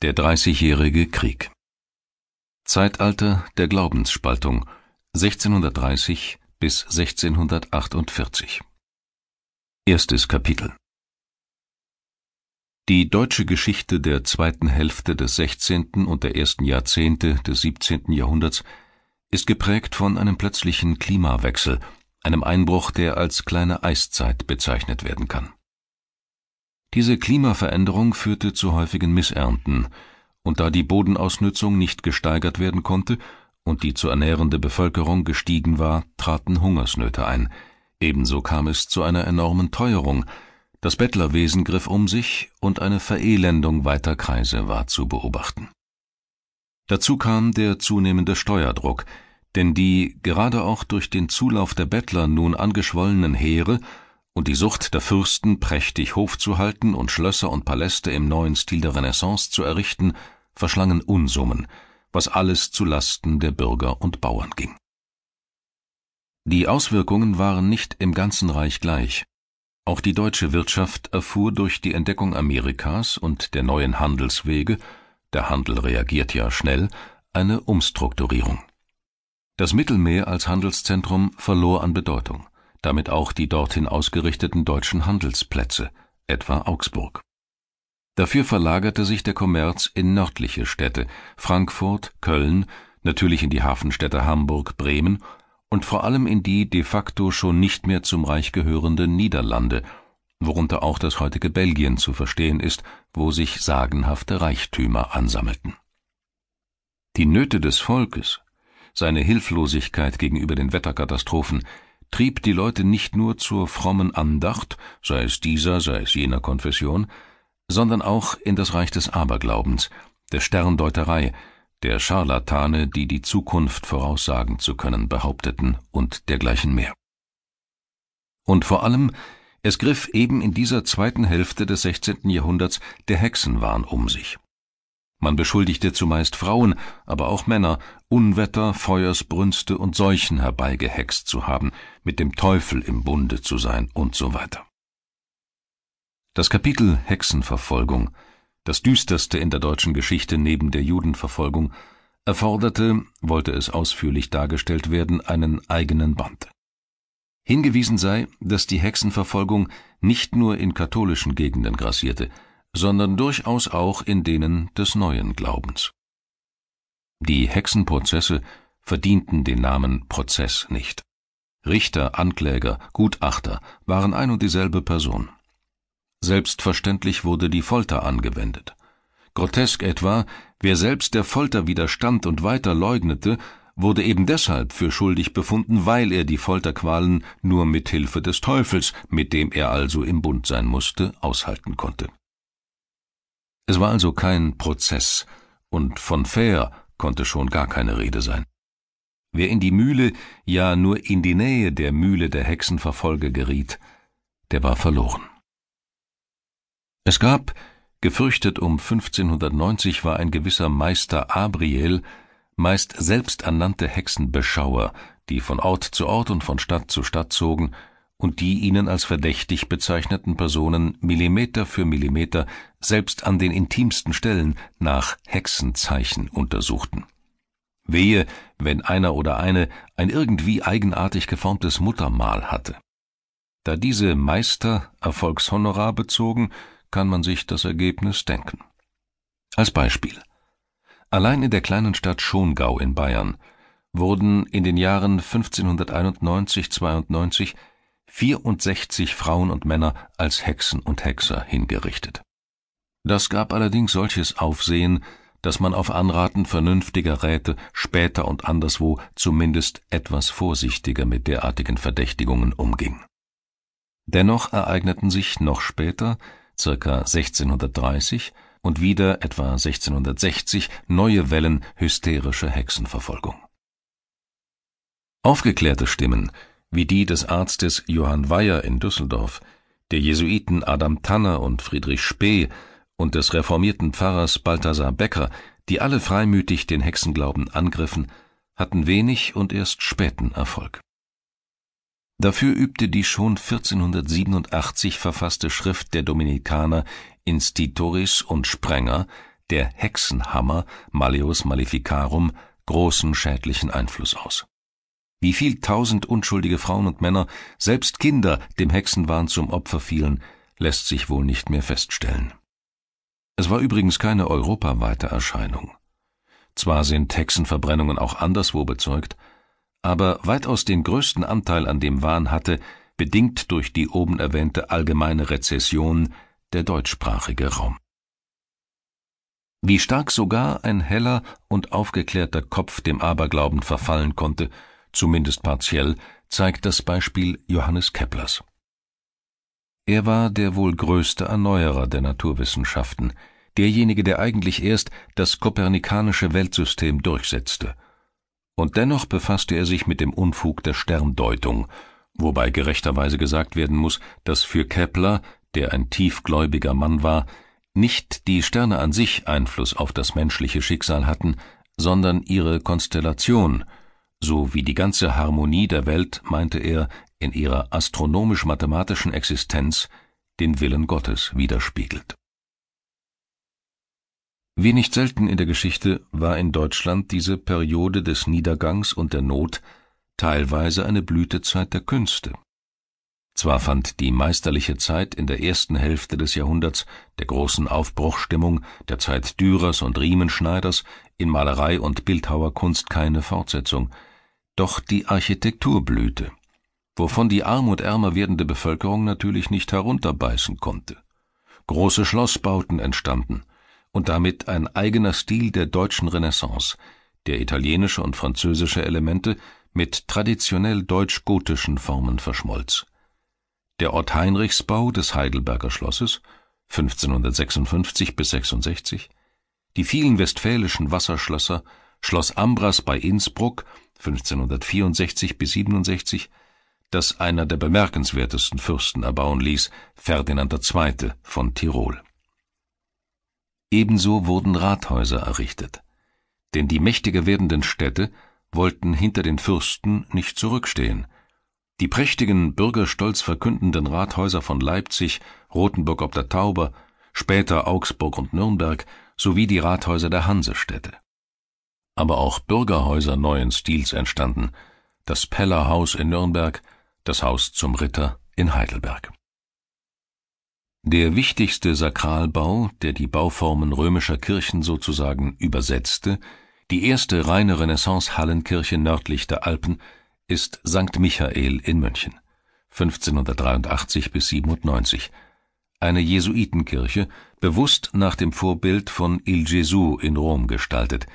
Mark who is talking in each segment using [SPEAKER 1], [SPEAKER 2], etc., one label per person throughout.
[SPEAKER 1] Der Dreißigjährige Krieg Zeitalter der Glaubensspaltung 1630 bis 1648 Erstes Kapitel Die deutsche Geschichte der zweiten Hälfte des 16. und der ersten Jahrzehnte des 17. Jahrhunderts ist geprägt von einem plötzlichen Klimawechsel, einem Einbruch, der als kleine Eiszeit bezeichnet werden kann diese Klimaveränderung führte zu häufigen Missernten, und da die Bodenausnützung nicht gesteigert werden konnte und die zu ernährende Bevölkerung gestiegen war, traten Hungersnöte ein. Ebenso kam es zu einer enormen Teuerung, das Bettlerwesen griff um sich und eine Verelendung weiter Kreise war zu beobachten. Dazu kam der zunehmende Steuerdruck, denn die gerade auch durch den Zulauf der Bettler nun angeschwollenen Heere und die Sucht der Fürsten, prächtig Hof zu halten und Schlösser und Paläste im neuen Stil der Renaissance zu errichten, verschlangen Unsummen, was alles zu Lasten der Bürger und Bauern ging. Die Auswirkungen waren nicht im ganzen Reich gleich. Auch die deutsche Wirtschaft erfuhr durch die Entdeckung Amerikas und der neuen Handelswege, der Handel reagiert ja schnell, eine Umstrukturierung. Das Mittelmeer als Handelszentrum verlor an Bedeutung damit auch die dorthin ausgerichteten deutschen Handelsplätze, etwa Augsburg. Dafür verlagerte sich der Kommerz in nördliche Städte, Frankfurt, Köln, natürlich in die Hafenstädte Hamburg, Bremen und vor allem in die de facto schon nicht mehr zum Reich gehörenden Niederlande, worunter auch das heutige Belgien zu verstehen ist, wo sich sagenhafte Reichtümer ansammelten. Die Nöte des Volkes, seine Hilflosigkeit gegenüber den Wetterkatastrophen, trieb die Leute nicht nur zur frommen Andacht, sei es dieser, sei es jener Konfession, sondern auch in das Reich des Aberglaubens, der Sterndeuterei, der Scharlatane, die die Zukunft voraussagen zu können behaupteten und dergleichen mehr. Und vor allem, es griff eben in dieser zweiten Hälfte des 16. Jahrhunderts der Hexenwahn um sich. Man beschuldigte zumeist Frauen, aber auch Männer, Unwetter, Feuersbrünste und Seuchen herbeigehext zu haben, mit dem Teufel im Bunde zu sein und so weiter. Das Kapitel Hexenverfolgung, das düsterste in der deutschen Geschichte neben der Judenverfolgung, erforderte, wollte es ausführlich dargestellt werden, einen eigenen Band. Hingewiesen sei, dass die Hexenverfolgung nicht nur in katholischen Gegenden grassierte, sondern durchaus auch in denen des neuen Glaubens. Die Hexenprozesse verdienten den Namen Prozess nicht. Richter, Ankläger, Gutachter waren ein und dieselbe Person. Selbstverständlich wurde die Folter angewendet. Grotesk etwa, wer selbst der Folter widerstand und weiter leugnete, wurde eben deshalb für schuldig befunden, weil er die Folterqualen nur mit Hilfe des Teufels, mit dem er also im Bund sein musste, aushalten konnte. Es war also kein Prozess, und von fair konnte schon gar keine Rede sein. Wer in die Mühle, ja nur in die Nähe der Mühle der Hexenverfolger geriet, der war verloren. Es gab, gefürchtet um 1590 war ein gewisser Meister Abriel, meist selbsternannte Hexenbeschauer, die von Ort zu Ort und von Stadt zu Stadt zogen und die ihnen als verdächtig bezeichneten Personen Millimeter für Millimeter selbst an den intimsten Stellen nach Hexenzeichen untersuchten. Wehe, wenn einer oder eine ein irgendwie eigenartig geformtes Muttermal hatte. Da diese Meister Erfolgshonorar bezogen, kann man sich das Ergebnis denken. Als Beispiel. Allein in der kleinen Stadt Schongau in Bayern wurden in den Jahren 1591-92 64 Frauen und Männer als Hexen und Hexer hingerichtet. Das gab allerdings solches Aufsehen, dass man auf Anraten vernünftiger Räte später und anderswo zumindest etwas vorsichtiger mit derartigen Verdächtigungen umging. Dennoch ereigneten sich noch später, circa 1630 und wieder etwa 1660 neue Wellen hysterischer Hexenverfolgung. Aufgeklärte Stimmen, wie die des Arztes Johann Weyer in Düsseldorf, der Jesuiten Adam Tanner und Friedrich Spee und des reformierten Pfarrers Balthasar Becker, die alle freimütig den Hexenglauben angriffen, hatten wenig und erst späten Erfolg. Dafür übte die schon 1487 verfasste Schrift der Dominikaner Institoris und Sprenger der Hexenhammer Malleus Maleficarum großen schädlichen Einfluss aus. Wie viel tausend unschuldige Frauen und Männer, selbst Kinder, dem Hexenwahn zum Opfer fielen, lässt sich wohl nicht mehr feststellen. Es war übrigens keine europaweite Erscheinung. Zwar sind Hexenverbrennungen auch anderswo bezeugt, aber weitaus den größten Anteil an dem Wahn hatte, bedingt durch die oben erwähnte allgemeine Rezession, der deutschsprachige Raum. Wie stark sogar ein heller und aufgeklärter Kopf dem Aberglauben verfallen konnte, zumindest partiell, zeigt das Beispiel Johannes Keplers. Er war der wohl größte Erneuerer der Naturwissenschaften, derjenige, der eigentlich erst das kopernikanische Weltsystem durchsetzte. Und dennoch befasste er sich mit dem Unfug der Sterndeutung, wobei gerechterweise gesagt werden muss, dass für Kepler, der ein tiefgläubiger Mann war, nicht die Sterne an sich Einfluss auf das menschliche Schicksal hatten, sondern ihre Konstellation, so wie die ganze Harmonie der Welt, meinte er, in ihrer astronomisch-mathematischen Existenz den Willen Gottes widerspiegelt. Wie nicht selten in der Geschichte war in Deutschland diese Periode des Niedergangs und der Not teilweise eine Blütezeit der Künste. Zwar fand die meisterliche Zeit in der ersten Hälfte des Jahrhunderts, der großen Aufbruchstimmung, der Zeit Dürers und Riemenschneiders, in Malerei und Bildhauerkunst keine Fortsetzung, doch die Architektur blühte, wovon die arm und ärmer werdende Bevölkerung natürlich nicht herunterbeißen konnte. Große Schlossbauten entstanden und damit ein eigener Stil der deutschen Renaissance, der italienische und französische Elemente mit traditionell deutsch-gotischen Formen verschmolz. Der Ort-Heinrichsbau des Heidelberger Schlosses 1556 bis 66, die vielen westfälischen Wasserschlösser, Schloss Ambras bei Innsbruck 1564 bis 67, das einer der bemerkenswertesten Fürsten erbauen ließ, Ferdinand II. von Tirol. Ebenso wurden Rathäuser errichtet, denn die mächtiger werdenden Städte wollten hinter den Fürsten nicht zurückstehen. Die prächtigen, bürgerstolz verkündenden Rathäuser von Leipzig, Rothenburg ob der Tauber, später Augsburg und Nürnberg sowie die Rathäuser der Hansestädte aber auch Bürgerhäuser neuen Stils entstanden, das Pellerhaus in Nürnberg, das Haus zum Ritter in Heidelberg. Der wichtigste Sakralbau, der die Bauformen römischer Kirchen sozusagen übersetzte, die erste reine Renaissance-Hallenkirche nördlich der Alpen, ist St. Michael in München, 1583 bis 97, eine Jesuitenkirche, bewusst nach dem Vorbild von Il Gesù in Rom gestaltet,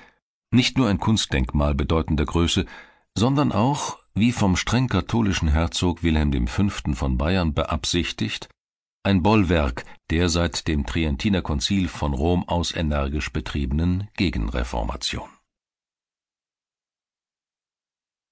[SPEAKER 1] nicht nur ein Kunstdenkmal bedeutender Größe, sondern auch, wie vom streng katholischen Herzog Wilhelm V. von Bayern beabsichtigt, ein Bollwerk der seit dem Trientiner Konzil von Rom aus energisch betriebenen Gegenreformation